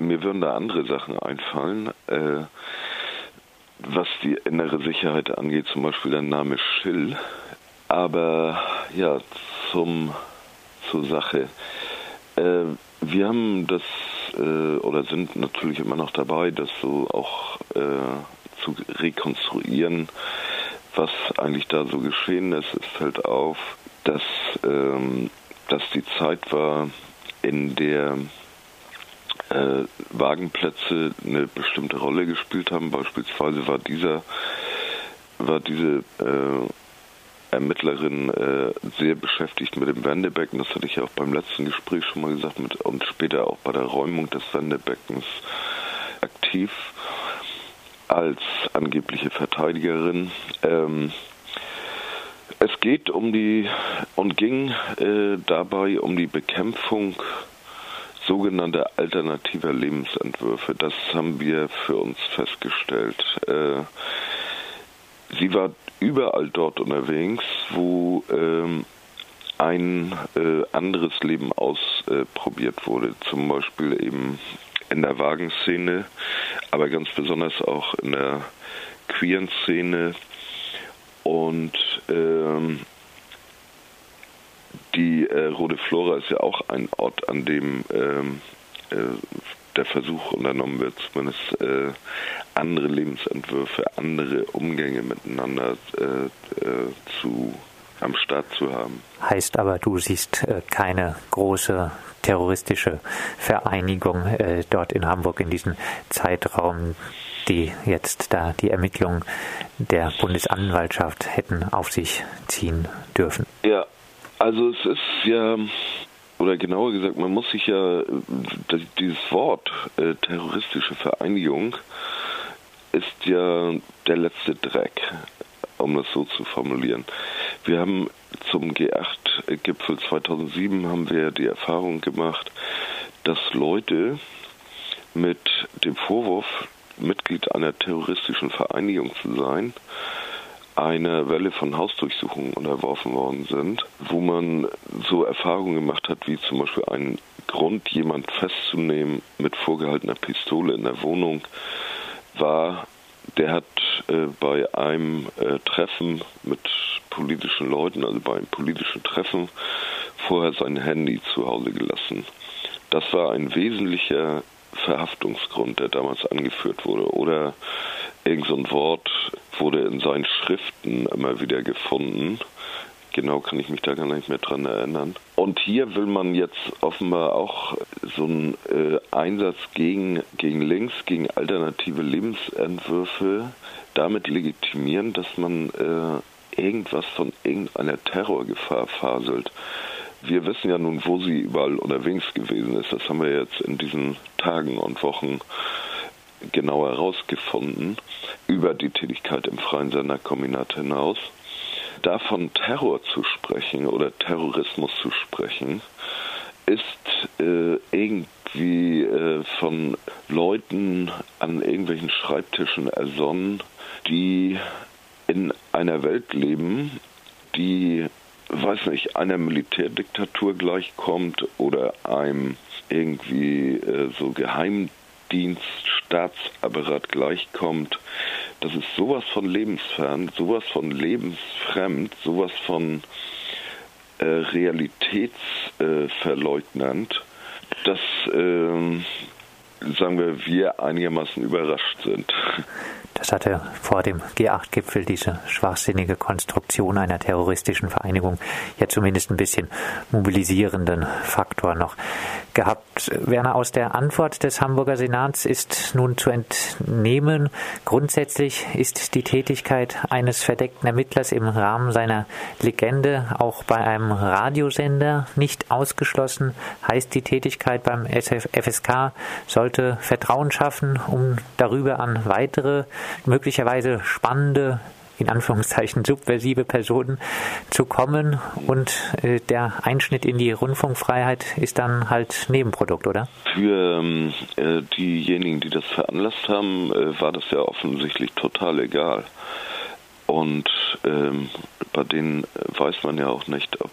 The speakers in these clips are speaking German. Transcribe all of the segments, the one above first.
mir würden da andere Sachen einfallen. Äh, was die innere Sicherheit angeht, zum Beispiel der Name Schill. Aber ja, zum, zur Sache. Äh, wir haben das äh, oder sind natürlich immer noch dabei, das so auch äh, zu rekonstruieren, was eigentlich da so geschehen ist. Es fällt auf, dass, ähm, dass die Zeit war, in der äh, Wagenplätze eine bestimmte Rolle gespielt haben. Beispielsweise war dieser war diese äh, Ermittlerin äh, sehr beschäftigt mit dem Wendebecken. Das hatte ich ja auch beim letzten Gespräch schon mal gesagt mit, und später auch bei der Räumung des Wendebeckens aktiv als angebliche Verteidigerin. Ähm, es geht um die und ging äh, dabei um die Bekämpfung sogenannter alternativer Lebensentwürfe. Das haben wir für uns festgestellt. Äh, sie war überall dort unterwegs, wo ähm, ein äh, anderes Leben ausprobiert wurde. Zum Beispiel eben in der Wagenszene, aber ganz besonders auch in der queeren Szene. Und ähm, die äh, Rode Flora ist ja auch ein Ort, an dem ähm, äh, der Versuch unternommen wird, zumindest äh, andere Lebensentwürfe, andere Umgänge miteinander äh, äh, zu am Start zu haben. Heißt aber, du siehst äh, keine große terroristische Vereinigung äh, dort in Hamburg in diesem Zeitraum, die jetzt da die Ermittlungen der Bundesanwaltschaft hätten auf sich ziehen dürfen. Ja, also es ist ja oder genauer gesagt, man muss sich ja dieses Wort äh, terroristische Vereinigung ist ja der letzte Dreck, um das so zu formulieren. Wir haben zum G8-Gipfel 2007 haben wir die Erfahrung gemacht, dass Leute mit dem Vorwurf, Mitglied einer terroristischen Vereinigung zu sein, einer Welle von Hausdurchsuchungen unterworfen worden sind, wo man so Erfahrungen gemacht hat, wie zum Beispiel einen Grund, jemand festzunehmen mit vorgehaltener Pistole in der Wohnung, war, der hat äh, bei einem äh, Treffen mit politischen Leuten, also bei einem politischen Treffen, vorher sein Handy zu Hause gelassen. Das war ein wesentlicher Verhaftungsgrund, der damals angeführt wurde. Oder irgend so Wort wurde in seinen Schriften immer wieder gefunden. Genau kann ich mich da gar nicht mehr dran erinnern. Und hier will man jetzt offenbar auch so einen äh, Einsatz gegen, gegen links, gegen alternative Lebensentwürfe damit legitimieren, dass man äh, irgendwas von irgendeiner Terrorgefahr faselt. Wir wissen ja nun, wo sie überall unterwegs gewesen ist. Das haben wir jetzt in diesen Tagen und Wochen genau herausgefunden über die Tätigkeit im freien Senderkombinat hinaus. Davon Terror zu sprechen oder Terrorismus zu sprechen, ist äh, irgendwie äh, von Leuten an irgendwelchen Schreibtischen ersonnen, die in einer Welt leben, die, weiß nicht, einer Militärdiktatur gleichkommt oder einem irgendwie äh, so Geheimdienst, Staatsapparat gleichkommt. Das ist sowas von lebensfern, sowas von lebensfremd, sowas von äh, realitätsverleugnend, äh, dass, äh, sagen wir, wir einigermaßen überrascht sind. Das hatte vor dem G8-Gipfel diese schwachsinnige Konstruktion einer terroristischen Vereinigung ja zumindest ein bisschen mobilisierenden Faktor noch gehabt. Werner, aus der Antwort des Hamburger Senats ist nun zu entnehmen, grundsätzlich ist die Tätigkeit eines verdeckten Ermittlers im Rahmen seiner Legende auch bei einem Radiosender nicht ausgeschlossen. Heißt die Tätigkeit beim FSK sollte Vertrauen schaffen, um darüber an weitere möglicherweise spannende in Anführungszeichen subversive Personen zu kommen und äh, der Einschnitt in die Rundfunkfreiheit ist dann halt Nebenprodukt, oder? Für ähm, äh, diejenigen, die das veranlasst haben, äh, war das ja offensichtlich total egal. Und ähm, bei denen weiß man ja auch nicht, ob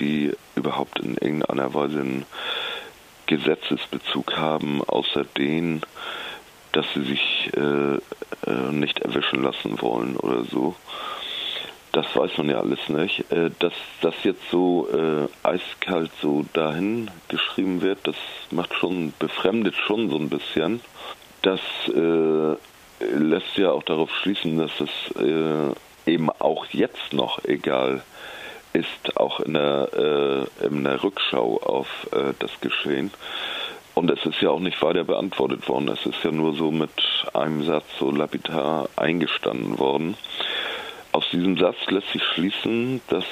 die überhaupt in irgendeiner Weise ein Gesetzesbezug haben, außer den, dass sie sich äh, äh, nicht erwischen lassen wollen oder so. Das weiß man ja alles nicht. Äh, dass das jetzt so äh, eiskalt so dahin geschrieben wird, das macht schon, befremdet schon so ein bisschen. Das äh, lässt ja auch darauf schließen, dass es eben auch jetzt noch egal ist, auch in der, äh, in der Rückschau auf äh, das Geschehen. Und es ist ja auch nicht weiter beantwortet worden. Es ist ja nur so mit einem Satz so lapidar eingestanden worden. Aus diesem Satz lässt sich schließen, dass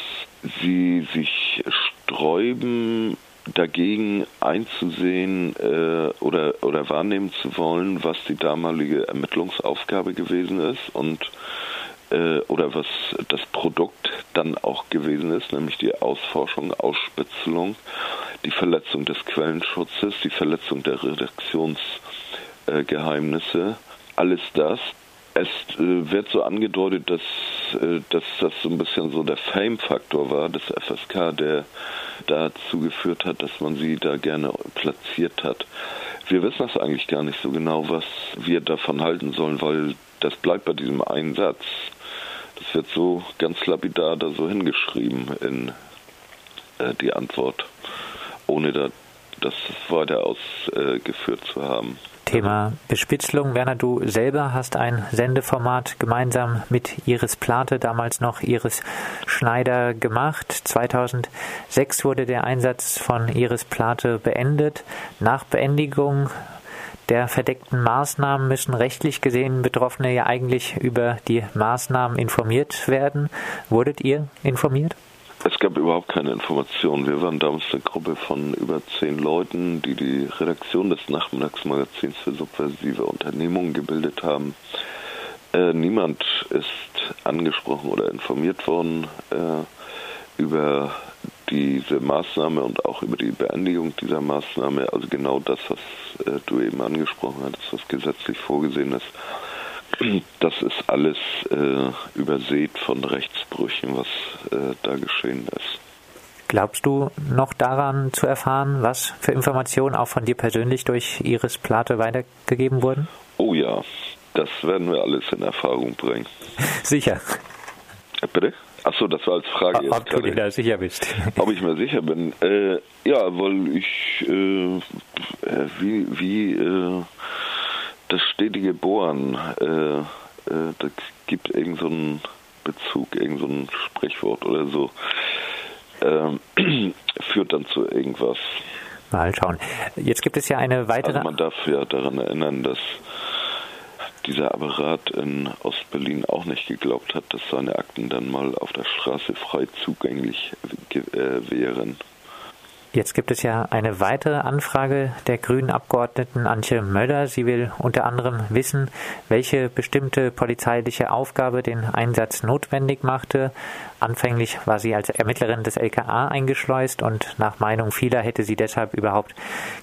sie sich sträuben, dagegen einzusehen äh, oder, oder wahrnehmen zu wollen, was die damalige Ermittlungsaufgabe gewesen ist und äh, oder was das Produkt dann auch gewesen ist, nämlich die Ausforschung, Ausspitzelung, die Verletzung des Quellenschutzes, die Verletzung der Redaktionsgeheimnisse, alles das. Es äh, wird so angedeutet, dass, äh, dass das so ein bisschen so der Fame-Faktor war des FSK, der dazu geführt hat, dass man sie da gerne platziert hat. Wir wissen das eigentlich gar nicht so genau, was wir davon halten sollen, weil das bleibt bei diesem einen Satz. Das wird so ganz lapidar da so hingeschrieben in äh, die Antwort, ohne da, das weiter ausgeführt zu haben. Thema Bespitzelung. Werner, du selber hast ein Sendeformat gemeinsam mit Iris Plate, damals noch Iris Schneider, gemacht. 2006 wurde der Einsatz von Iris Plate beendet. Nach Beendigung der verdeckten Maßnahmen müssen rechtlich gesehen Betroffene ja eigentlich über die Maßnahmen informiert werden. Wurdet ihr informiert? Es gab überhaupt keine Informationen. Wir waren damals eine Gruppe von über zehn Leuten, die die Redaktion des Nachmittagsmagazins für subversive Unternehmungen gebildet haben. Äh, niemand ist angesprochen oder informiert worden äh, über diese Maßnahme und auch über die Beendigung dieser Maßnahme, also genau das, was äh, du eben angesprochen hattest, was gesetzlich vorgesehen ist, das ist alles äh, übersät von Rechtsbrüchen, was äh, da geschehen ist. Glaubst du noch daran zu erfahren, was für Informationen auch von dir persönlich durch Iris Plate weitergegeben wurden? Oh ja, das werden wir alles in Erfahrung bringen. Sicher. Bitte? Achso, das war als Frage. Ob du dir da sicher bist. Ob ich mir sicher bin. Äh, ja, weil ich äh, äh, wie, wie äh, das stetige Bohren, äh, äh, da gibt irgend so einen Bezug, irgend so ein Sprichwort oder so, ähm, führt dann zu irgendwas. Mal schauen. Jetzt gibt es ja eine weitere. Also man darf ja daran erinnern, dass dieser Apparat in Ostberlin auch nicht geglaubt hat, dass seine Akten dann mal auf der Straße frei zugänglich äh, wären. Jetzt gibt es ja eine weitere Anfrage der grünen Abgeordneten Antje Möller. Sie will unter anderem wissen, welche bestimmte polizeiliche Aufgabe den Einsatz notwendig machte. Anfänglich war sie als Ermittlerin des LKA eingeschleust und nach Meinung vieler hätte sie deshalb überhaupt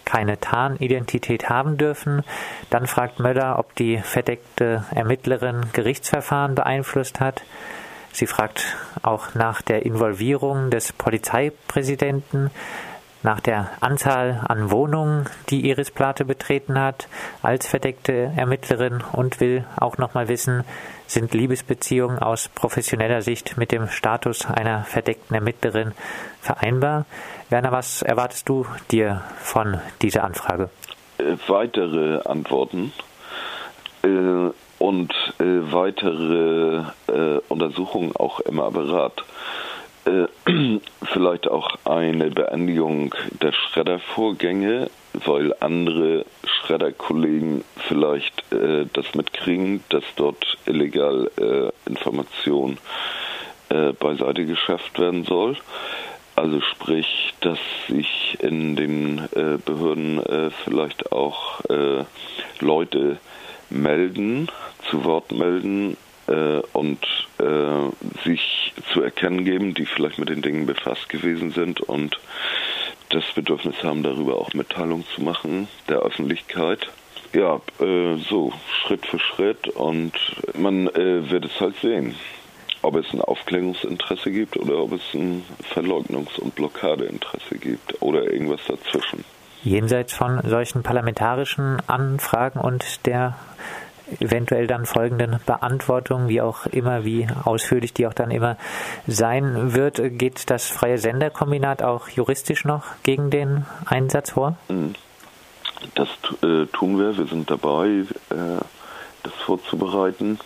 keine Tarnidentität haben dürfen. Dann fragt Möller, ob die verdeckte Ermittlerin Gerichtsverfahren beeinflusst hat. Sie fragt auch nach der Involvierung des Polizeipräsidenten nach der Anzahl an Wohnungen, die Iris Plate betreten hat, als verdeckte Ermittlerin und will auch nochmal wissen, sind Liebesbeziehungen aus professioneller Sicht mit dem Status einer verdeckten Ermittlerin vereinbar? Werner, was erwartest du dir von dieser Anfrage? Äh, weitere Antworten äh, und äh, weitere äh, Untersuchungen auch im Apparat. Äh, vielleicht auch eine Beendigung der Schreddervorgänge, weil andere Schredderkollegen vielleicht äh, das mitkriegen, dass dort illegal äh, Information äh, beiseite geschafft werden soll. Also sprich, dass sich in den äh, Behörden äh, vielleicht auch Leute melden, zu Wort melden, äh, und äh, sich zu erkennen geben, die vielleicht mit den Dingen befasst gewesen sind und das Bedürfnis haben, darüber auch Mitteilung zu machen der Öffentlichkeit. Ja, äh, so Schritt für Schritt und man äh, wird es halt sehen, ob es ein Aufklärungsinteresse gibt oder ob es ein Verleugnungs- und Blockadeinteresse gibt oder irgendwas dazwischen. jenseits von solchen parlamentarischen Anfragen und der eventuell dann folgenden Beantwortung, wie auch immer, wie ausführlich die auch dann immer sein wird, geht das Freie Senderkombinat auch juristisch noch gegen den Einsatz vor? Das äh, tun wir. Wir sind dabei, äh, das vorzubereiten.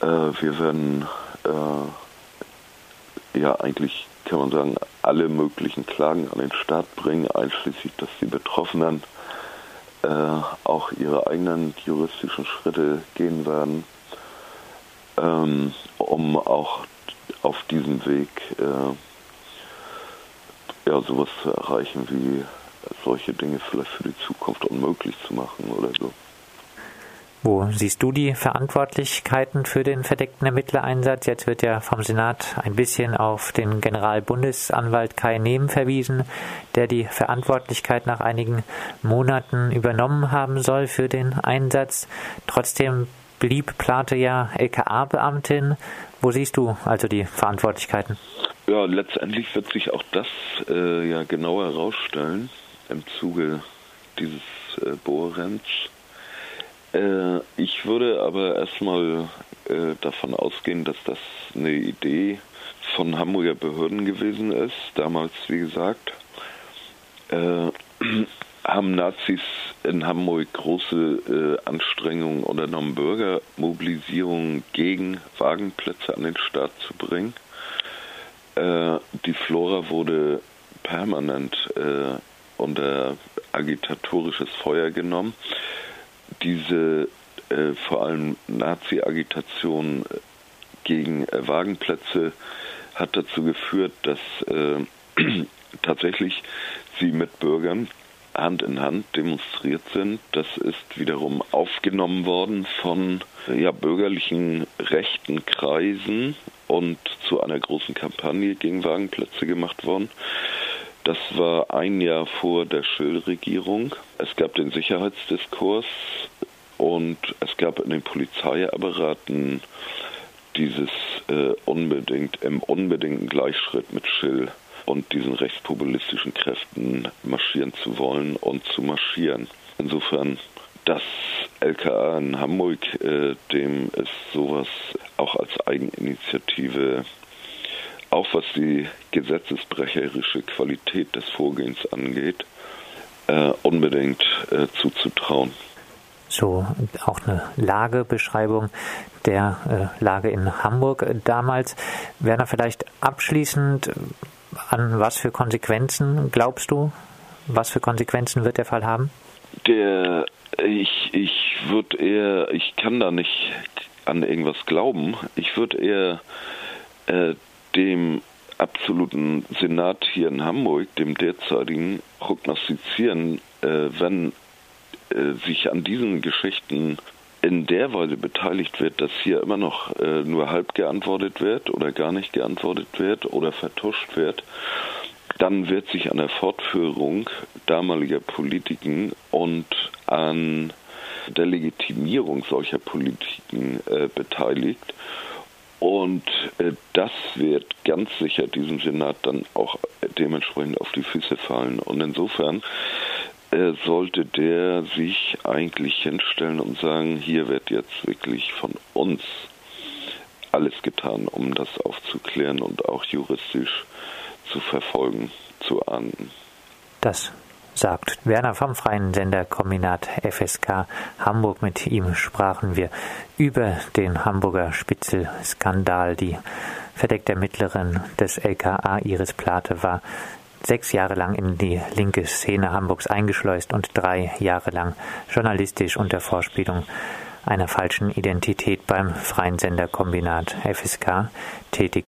Äh, wir werden äh, ja eigentlich, kann man sagen, alle möglichen Klagen an den Staat bringen, einschließlich, dass die Betroffenen äh, auch ihre eigenen juristischen Schritte gehen werden, ähm, um auch auf diesem Weg äh, ja sowas zu erreichen wie solche Dinge vielleicht für die Zukunft unmöglich zu machen oder so. Wo siehst du die Verantwortlichkeiten für den verdeckten Ermittlereinsatz? Jetzt wird ja vom Senat ein bisschen auf den Generalbundesanwalt Kai Nehm verwiesen, der die Verantwortlichkeit nach einigen Monaten übernommen haben soll für den Einsatz. Trotzdem blieb Plate ja LKA-Beamtin. Wo siehst du also die Verantwortlichkeiten? Ja, letztendlich wird sich auch das äh, ja genauer herausstellen im Zuge dieses äh, Bohrens. Äh, ich würde aber erstmal äh, davon ausgehen, dass das eine Idee von Hamburger Behörden gewesen ist. Damals, wie gesagt, äh, haben Nazis in Hamburg große äh, Anstrengungen unternommen, Bürgermobilisierungen gegen Wagenplätze an den Start zu bringen. Äh, die Flora wurde permanent äh, unter agitatorisches Feuer genommen. Diese äh, vor allem Nazi-Agitation gegen äh, Wagenplätze hat dazu geführt, dass äh, tatsächlich sie mit Bürgern Hand in Hand demonstriert sind. Das ist wiederum aufgenommen worden von ja, bürgerlichen rechten Kreisen und zu einer großen Kampagne gegen Wagenplätze gemacht worden. Das war ein Jahr vor der Schöll-Regierung. Es gab den Sicherheitsdiskurs und es gab in den Polizeiapparaten dieses äh, unbedingt im unbedingten Gleichschritt mit Schill und diesen rechtspopulistischen Kräften marschieren zu wollen und zu marschieren. Insofern, das LKA in Hamburg, äh, dem ist sowas auch als Eigeninitiative auch was die gesetzesbrecherische Qualität des Vorgehens angeht, äh, unbedingt äh, zuzutrauen. So auch eine Lagebeschreibung der äh, Lage in Hamburg damals. Werner, vielleicht abschließend, an was für Konsequenzen glaubst du? Was für Konsequenzen wird der Fall haben? Der, ich, ich würde eher, ich kann da nicht an irgendwas glauben. Ich würde eher äh, dem absoluten Senat hier in Hamburg, dem derzeitigen, prognostizieren, äh, wenn äh, sich an diesen Geschichten in der Weise beteiligt wird, dass hier immer noch äh, nur halb geantwortet wird oder gar nicht geantwortet wird oder vertuscht wird, dann wird sich an der Fortführung damaliger Politiken und an der Legitimierung solcher Politiken äh, beteiligt. Und äh, das wird ganz sicher diesem Senat dann auch dementsprechend auf die Füße fallen. Und insofern äh, sollte der sich eigentlich hinstellen und sagen, hier wird jetzt wirklich von uns alles getan, um das aufzuklären und auch juristisch zu verfolgen, zu ahnden. Das sagt Werner vom Freien Senderkombinat FSK Hamburg. Mit ihm sprachen wir über den Hamburger Spitzelskandal. Die verdeckte Ermittlerin des LKA Iris Plate war sechs Jahre lang in die linke Szene Hamburgs eingeschleust und drei Jahre lang journalistisch unter Vorspielung einer falschen Identität beim Freien Senderkombinat FSK tätig.